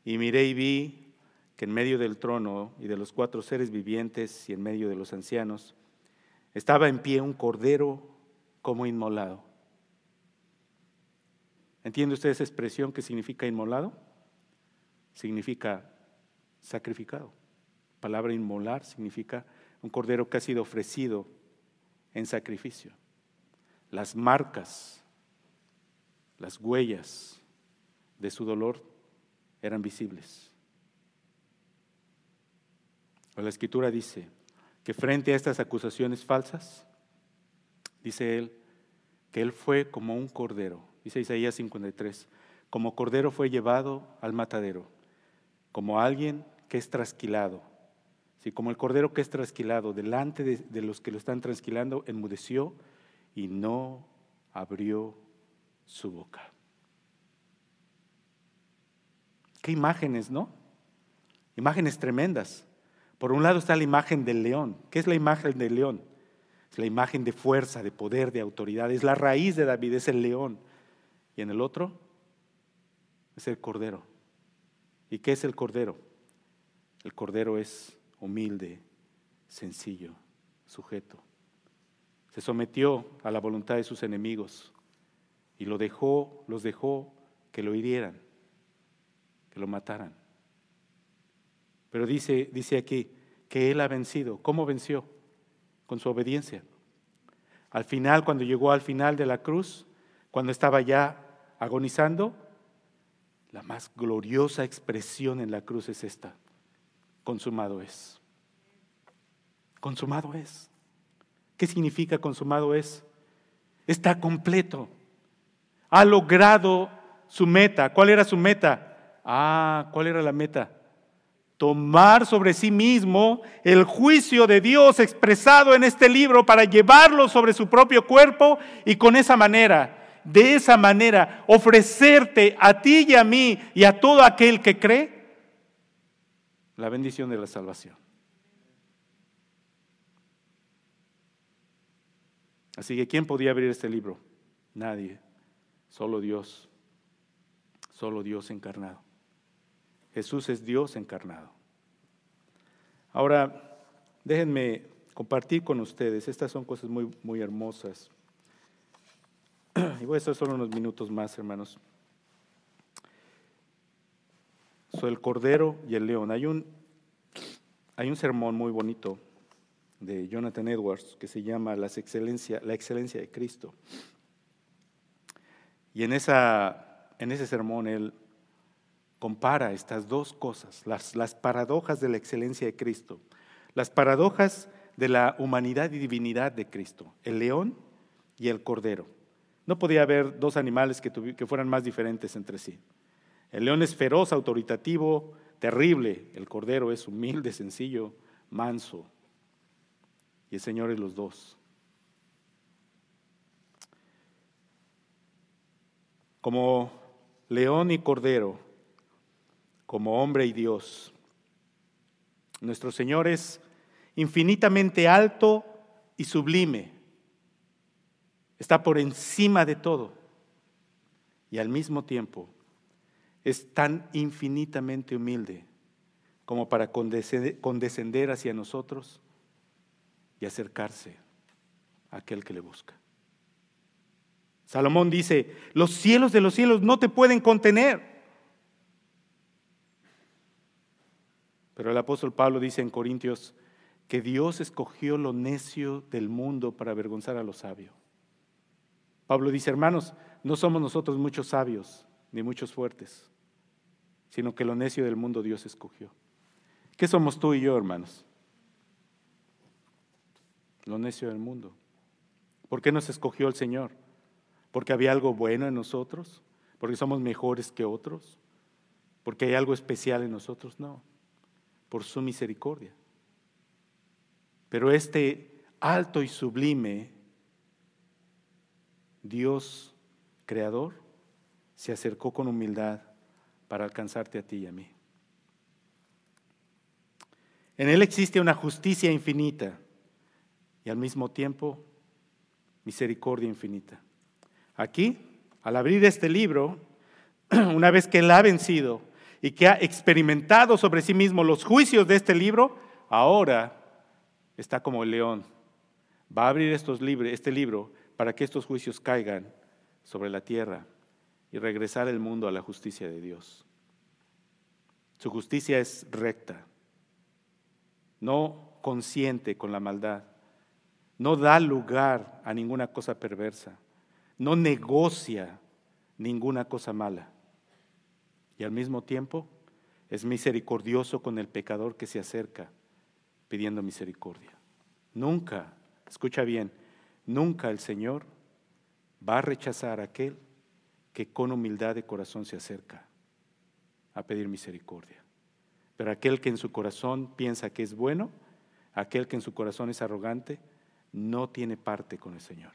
y miré y vi que en medio del trono y de los cuatro seres vivientes y en medio de los ancianos, estaba en pie un cordero como inmolado. ¿Entiende usted esa expresión que significa inmolado? Significa sacrificado. palabra inmolar significa un cordero que ha sido ofrecido en sacrificio. Las marcas, las huellas de su dolor eran visibles. La escritura dice que frente a estas acusaciones falsas, dice él, que él fue como un cordero, dice Isaías 53, como cordero fue llevado al matadero, como alguien que es trasquilado. Sí, como el cordero que es trasquilado, delante de, de los que lo están trasquilando, enmudeció y no abrió su boca. Qué imágenes, ¿no? Imágenes tremendas. Por un lado está la imagen del león. ¿Qué es la imagen del león? Es la imagen de fuerza, de poder, de autoridad. Es la raíz de David, es el león. Y en el otro es el cordero. ¿Y qué es el cordero? El cordero es humilde, sencillo, sujeto. Se sometió a la voluntad de sus enemigos y lo dejó, los dejó que lo hirieran, que lo mataran. Pero dice, dice aquí que él ha vencido. ¿Cómo venció? Con su obediencia. Al final, cuando llegó al final de la cruz, cuando estaba ya agonizando, la más gloriosa expresión en la cruz es esta. Consumado es. Consumado es. ¿Qué significa consumado es? Está completo. Ha logrado su meta. ¿Cuál era su meta? Ah, ¿cuál era la meta? tomar sobre sí mismo el juicio de Dios expresado en este libro para llevarlo sobre su propio cuerpo y con esa manera, de esa manera, ofrecerte a ti y a mí y a todo aquel que cree la bendición de la salvación. Así que ¿quién podía abrir este libro? Nadie, solo Dios, solo Dios encarnado. Jesús es Dios encarnado. Ahora, déjenme compartir con ustedes, estas son cosas muy, muy hermosas. Y voy a estar solo unos minutos más, hermanos. Soy el Cordero y el León. Hay un, hay un sermón muy bonito de Jonathan Edwards que se llama La excelencia, la excelencia de Cristo. Y en, esa, en ese sermón él compara estas dos cosas, las, las paradojas de la excelencia de Cristo, las paradojas de la humanidad y divinidad de Cristo, el león y el cordero. No podía haber dos animales que, que fueran más diferentes entre sí. El león es feroz, autoritativo, terrible. El cordero es humilde, sencillo, manso. Y el Señor es los dos. Como león y cordero, como hombre y Dios. Nuestro Señor es infinitamente alto y sublime. Está por encima de todo. Y al mismo tiempo es tan infinitamente humilde como para condescender hacia nosotros y acercarse a aquel que le busca. Salomón dice, los cielos de los cielos no te pueden contener. Pero el apóstol Pablo dice en Corintios que Dios escogió lo necio del mundo para avergonzar a lo sabio. Pablo dice, hermanos, no somos nosotros muchos sabios ni muchos fuertes, sino que lo necio del mundo Dios escogió. ¿Qué somos tú y yo, hermanos? Lo necio del mundo. ¿Por qué nos escogió el Señor? ¿Porque había algo bueno en nosotros? ¿Porque somos mejores que otros? ¿Porque hay algo especial en nosotros? No por su misericordia. Pero este alto y sublime Dios creador se acercó con humildad para alcanzarte a ti y a mí. En Él existe una justicia infinita y al mismo tiempo misericordia infinita. Aquí, al abrir este libro, una vez que Él ha vencido, y que ha experimentado sobre sí mismo los juicios de este libro, ahora está como el león. Va a abrir estos este libro para que estos juicios caigan sobre la tierra y regresar el mundo a la justicia de Dios. Su justicia es recta, no consciente con la maldad, no da lugar a ninguna cosa perversa, no negocia ninguna cosa mala. Y al mismo tiempo es misericordioso con el pecador que se acerca pidiendo misericordia. Nunca, escucha bien, nunca el Señor va a rechazar a aquel que con humildad de corazón se acerca a pedir misericordia. Pero aquel que en su corazón piensa que es bueno, aquel que en su corazón es arrogante, no tiene parte con el Señor.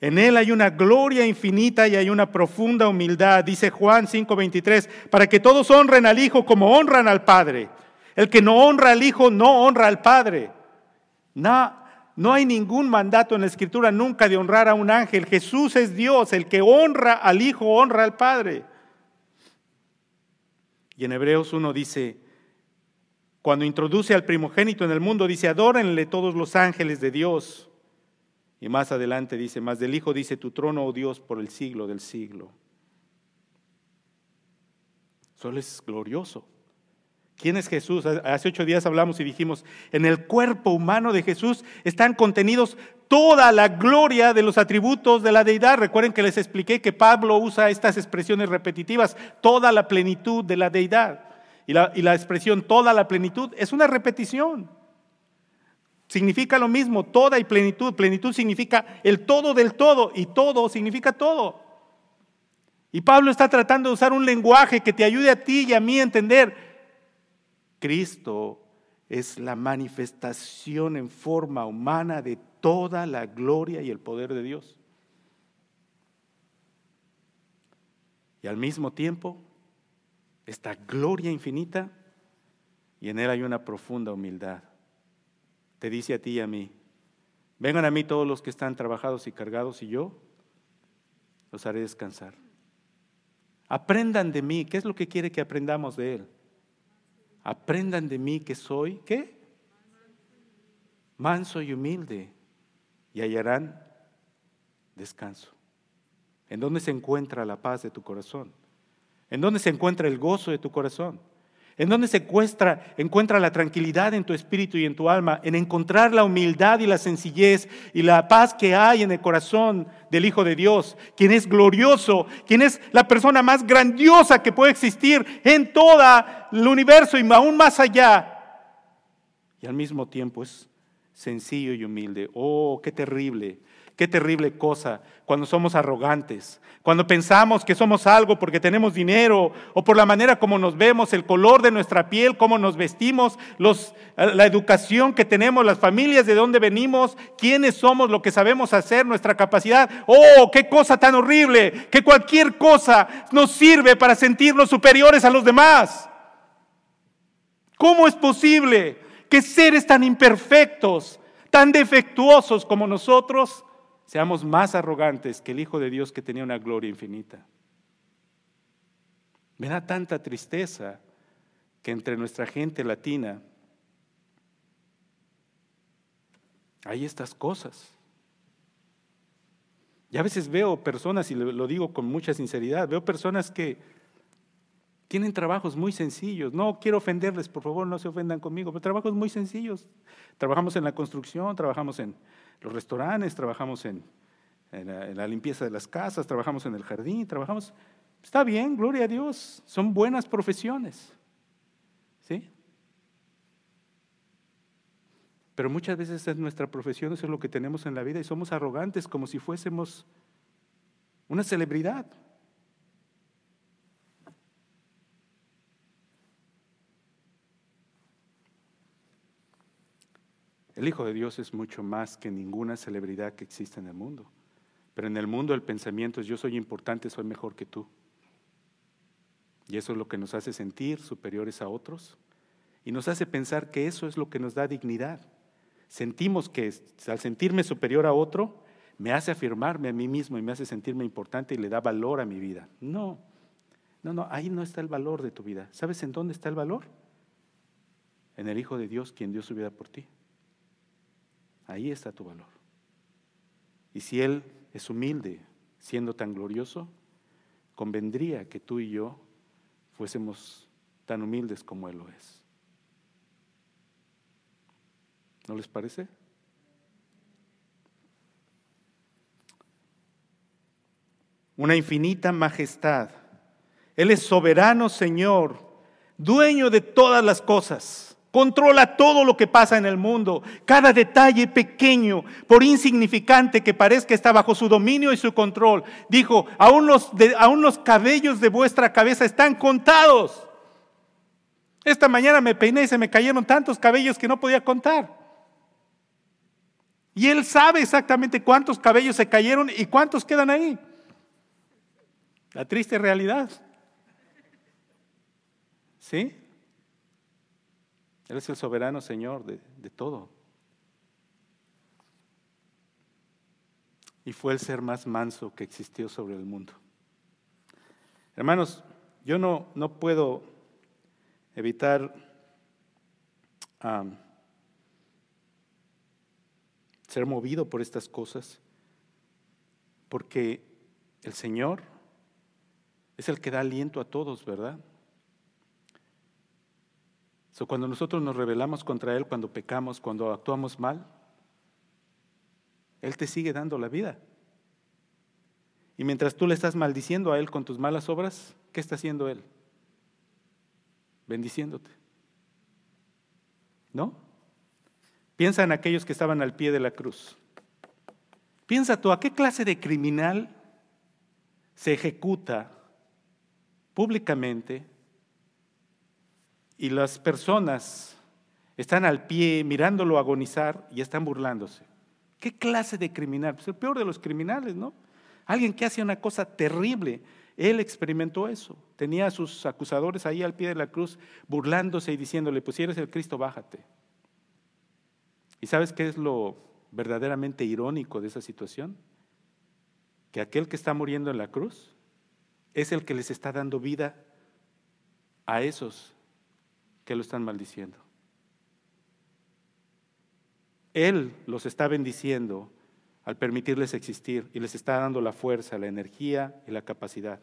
En Él hay una gloria infinita y hay una profunda humildad, dice Juan 5:23, para que todos honren al Hijo como honran al Padre. El que no honra al Hijo no honra al Padre. No, no hay ningún mandato en la Escritura nunca de honrar a un ángel. Jesús es Dios, el que honra al Hijo honra al Padre. Y en Hebreos 1 dice, cuando introduce al primogénito en el mundo, dice, adórenle todos los ángeles de Dios. Y más adelante dice, más del Hijo dice, tu trono, oh Dios, por el siglo del siglo. Solo es glorioso. ¿Quién es Jesús? Hace ocho días hablamos y dijimos, en el cuerpo humano de Jesús están contenidos toda la gloria de los atributos de la deidad. Recuerden que les expliqué que Pablo usa estas expresiones repetitivas, toda la plenitud de la deidad. Y la, y la expresión toda la plenitud es una repetición. Significa lo mismo, toda y plenitud. Plenitud significa el todo del todo y todo significa todo. Y Pablo está tratando de usar un lenguaje que te ayude a ti y a mí a entender. Cristo es la manifestación en forma humana de toda la gloria y el poder de Dios. Y al mismo tiempo, esta gloria infinita, y en él hay una profunda humildad te dice a ti y a mí, vengan a mí todos los que están trabajados y cargados y yo los haré descansar. Aprendan de mí, ¿qué es lo que quiere que aprendamos de Él? Aprendan de mí que soy, ¿qué? Manso y humilde y hallarán descanso. ¿En dónde se encuentra la paz de tu corazón? ¿En dónde se encuentra el gozo de tu corazón? ¿En dónde encuentra la tranquilidad en tu espíritu y en tu alma? En encontrar la humildad y la sencillez y la paz que hay en el corazón del Hijo de Dios, quien es glorioso, quien es la persona más grandiosa que puede existir en todo el universo y aún más allá. Y al mismo tiempo es sencillo y humilde. Oh, qué terrible Qué terrible cosa cuando somos arrogantes, cuando pensamos que somos algo porque tenemos dinero o por la manera como nos vemos, el color de nuestra piel, cómo nos vestimos, la educación que tenemos, las familias de dónde venimos, quiénes somos, lo que sabemos hacer, nuestra capacidad. Oh, qué cosa tan horrible, que cualquier cosa nos sirve para sentirnos superiores a los demás. ¿Cómo es posible que seres tan imperfectos, tan defectuosos como nosotros, seamos más arrogantes que el Hijo de Dios que tenía una gloria infinita. Me da tanta tristeza que entre nuestra gente latina hay estas cosas. Y a veces veo personas, y lo digo con mucha sinceridad, veo personas que tienen trabajos muy sencillos. No quiero ofenderles, por favor, no se ofendan conmigo, pero trabajos muy sencillos. Trabajamos en la construcción, trabajamos en los restaurantes, trabajamos en, la, limpieza de las casas, trabajamos en el jardín, trabajamos... Está bien, gloria a Dios, son buenas profesiones. ¿Sí? Pero muchas veces es nuestra profesión, eso es lo que tenemos en la vida y somos arrogantes como si fuésemos una celebridad. El Hijo de Dios es mucho más que ninguna celebridad que existe en el mundo. Pero en el mundo el pensamiento es yo soy importante, soy mejor que tú. Y eso es lo que nos hace sentir superiores a otros y nos hace pensar que eso es lo que nos da dignidad. Sentimos que al sentirme superior a otro, me hace afirmarme a mí mismo y me hace sentirme importante y le da valor a mi vida. No, no, no, ahí no está el valor de tu vida. ¿Sabes en dónde está el valor? En el Hijo de Dios, quien dio su vida por ti. Ahí está tu valor. Y si Él es humilde, siendo tan glorioso, convendría que tú y yo fuésemos tan humildes como Él lo es. ¿No les parece? Una infinita majestad. Él es soberano Señor, dueño de todas las cosas. Controla todo lo que pasa en el mundo. Cada detalle pequeño, por insignificante que parezca, está bajo su dominio y su control. Dijo, aún los, los cabellos de vuestra cabeza están contados. Esta mañana me peiné y se me cayeron tantos cabellos que no podía contar. Y él sabe exactamente cuántos cabellos se cayeron y cuántos quedan ahí. La triste realidad. ¿Sí? Él es el soberano Señor de, de todo. Y fue el ser más manso que existió sobre el mundo. Hermanos, yo no, no puedo evitar ser movido por estas cosas, porque el Señor es el que da aliento a todos, ¿verdad? Cuando nosotros nos rebelamos contra Él, cuando pecamos, cuando actuamos mal, Él te sigue dando la vida. Y mientras tú le estás maldiciendo a Él con tus malas obras, ¿qué está haciendo Él? Bendiciéndote. ¿No? Piensa en aquellos que estaban al pie de la cruz. Piensa tú, ¿a qué clase de criminal se ejecuta públicamente y las personas están al pie mirándolo agonizar y están burlándose. ¿Qué clase de criminal? Pues el peor de los criminales, ¿no? Alguien que hace una cosa terrible. Él experimentó eso. Tenía a sus acusadores ahí al pie de la cruz burlándose y diciéndole, pues si eres el Cristo, bájate. ¿Y sabes qué es lo verdaderamente irónico de esa situación? Que aquel que está muriendo en la cruz es el que les está dando vida a esos que lo están maldiciendo. Él los está bendiciendo al permitirles existir y les está dando la fuerza, la energía y la capacidad,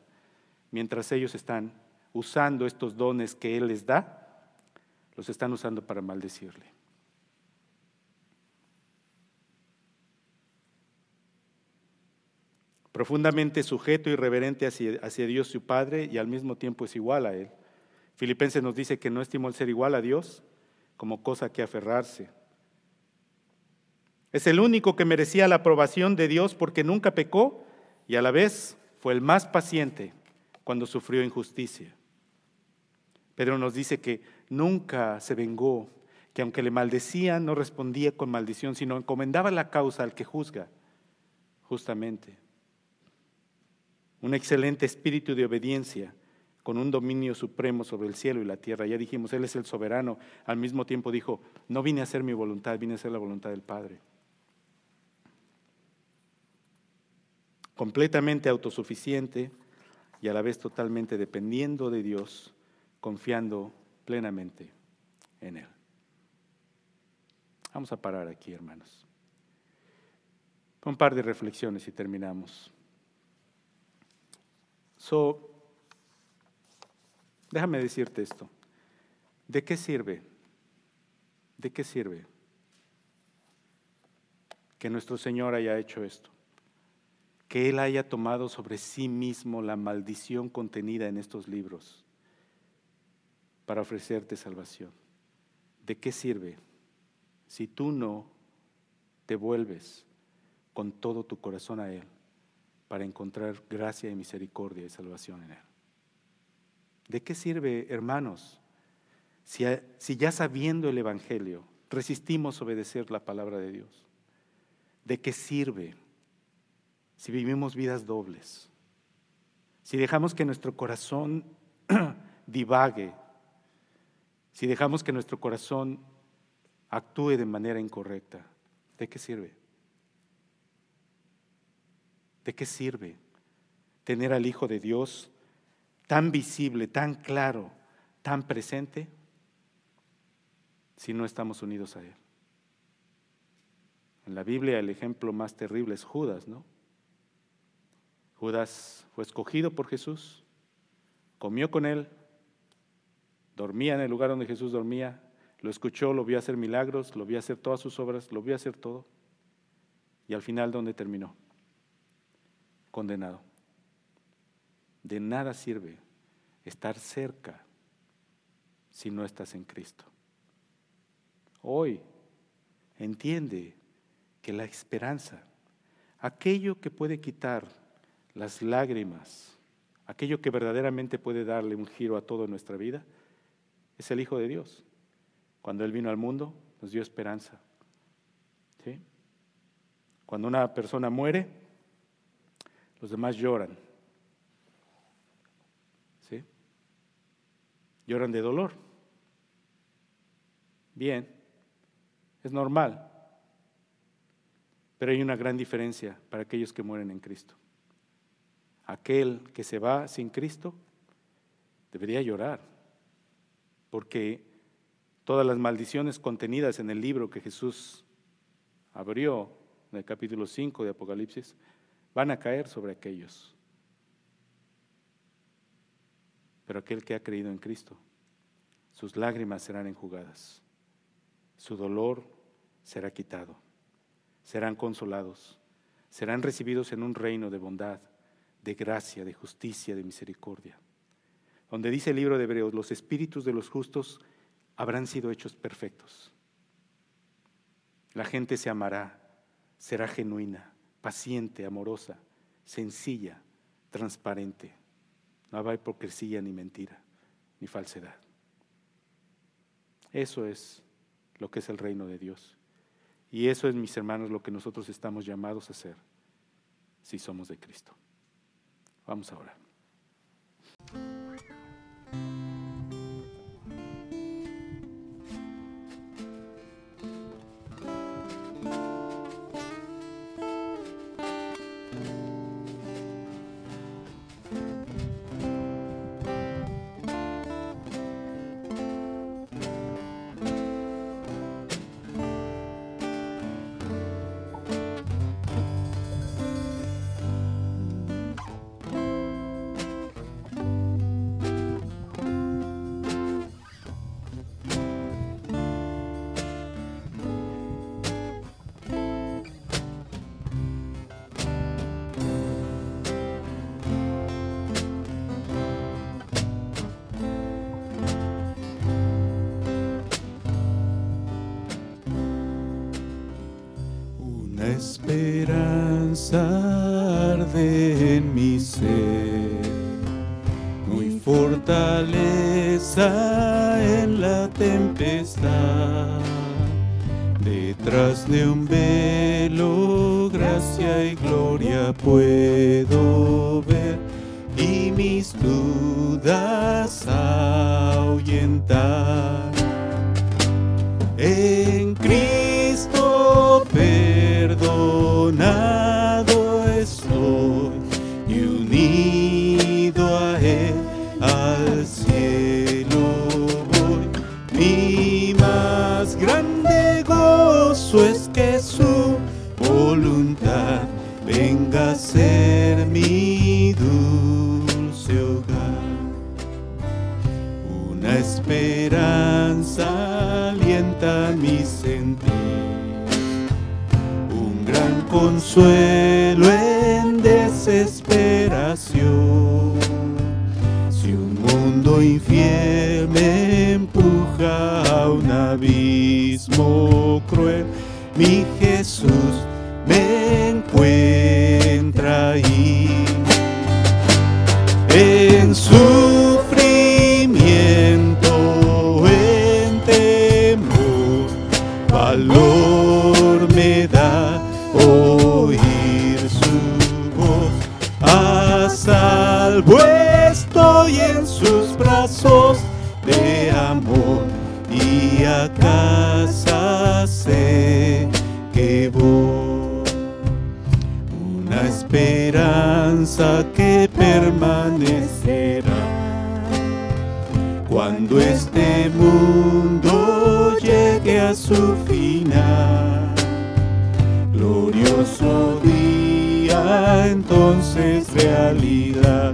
mientras ellos están usando estos dones que Él les da, los están usando para maldecirle. Profundamente sujeto y reverente hacia, hacia Dios su Padre y al mismo tiempo es igual a Él. Filipenses nos dice que no estimó el ser igual a Dios como cosa que aferrarse. Es el único que merecía la aprobación de Dios porque nunca pecó y a la vez fue el más paciente cuando sufrió injusticia. Pedro nos dice que nunca se vengó, que aunque le maldecían no respondía con maldición, sino encomendaba la causa al que juzga, justamente. Un excelente espíritu de obediencia con un dominio supremo sobre el cielo y la tierra. Ya dijimos, Él es el soberano. Al mismo tiempo dijo, no vine a hacer mi voluntad, vine a hacer la voluntad del Padre. Completamente autosuficiente y a la vez totalmente dependiendo de Dios, confiando plenamente en Él. Vamos a parar aquí, hermanos. Un par de reflexiones y terminamos. So, Déjame decirte esto. ¿De qué sirve? ¿De qué sirve que nuestro Señor haya hecho esto? Que Él haya tomado sobre sí mismo la maldición contenida en estos libros para ofrecerte salvación. ¿De qué sirve si tú no te vuelves con todo tu corazón a Él para encontrar gracia y misericordia y salvación en Él? ¿De qué sirve, hermanos, si, ya sabiendo el Evangelio resistimos obedecer la palabra de Dios? ¿De qué sirve si vivimos vidas dobles? Si dejamos que nuestro corazón divague, si dejamos que nuestro corazón actúe de manera incorrecta, ¿de qué sirve? ¿De qué sirve tener al Hijo de Dios tan visible, tan claro, tan presente, si no estamos unidos a Él. En la Biblia el ejemplo más terrible es Judas, ¿no? Judas fue escogido por Jesús, comió con él, dormía en el lugar donde Jesús dormía, lo escuchó, lo vio hacer milagros, lo vio hacer todas sus obras, lo vio hacer todo. Y al final, ¿dónde terminó? Condenado. De nada sirve estar cerca si no estás en Cristo. Hoy entiende que la esperanza, aquello que puede quitar las lágrimas, aquello que verdaderamente puede darle un giro a toda nuestra vida, es el Hijo de Dios. Cuando Él vino al mundo, nos dio esperanza. Cuando una persona muere, los demás lloran. ¿Sí? Lloran de dolor. Bien, es normal. Pero hay una gran diferencia para aquellos que mueren en Cristo. Aquel que se va sin Cristo debería llorar, porque todas las maldiciones contenidas en el libro que Jesús abrió en el capítulo 5 de Apocalipsis van a caer sobre aquellos. Pero aquel que ha creído en Cristo, sus lágrimas serán enjugadas, su dolor será quitado, serán consolados, serán recibidos en un reino de bondad, de gracia, de justicia, de misericordia. Donde dice el libro de Hebreos, los espíritus de los justos habrán sido hechos perfectos. La gente se amará, será genuina, paciente, amorosa, sencilla, transparente. No habrá hipocresía ni mentira, ni falsedad. Eso es lo que es el reino de Dios. Y eso es, mis hermanos, lo que nosotros estamos llamados a hacer si somos de Cristo. Vamos a orar. Arde mi ser, muy fortaleza cruel, mi Jesús me encuentra permanecerá cuando este mundo llegue a su final. glorioso día, entonces realidad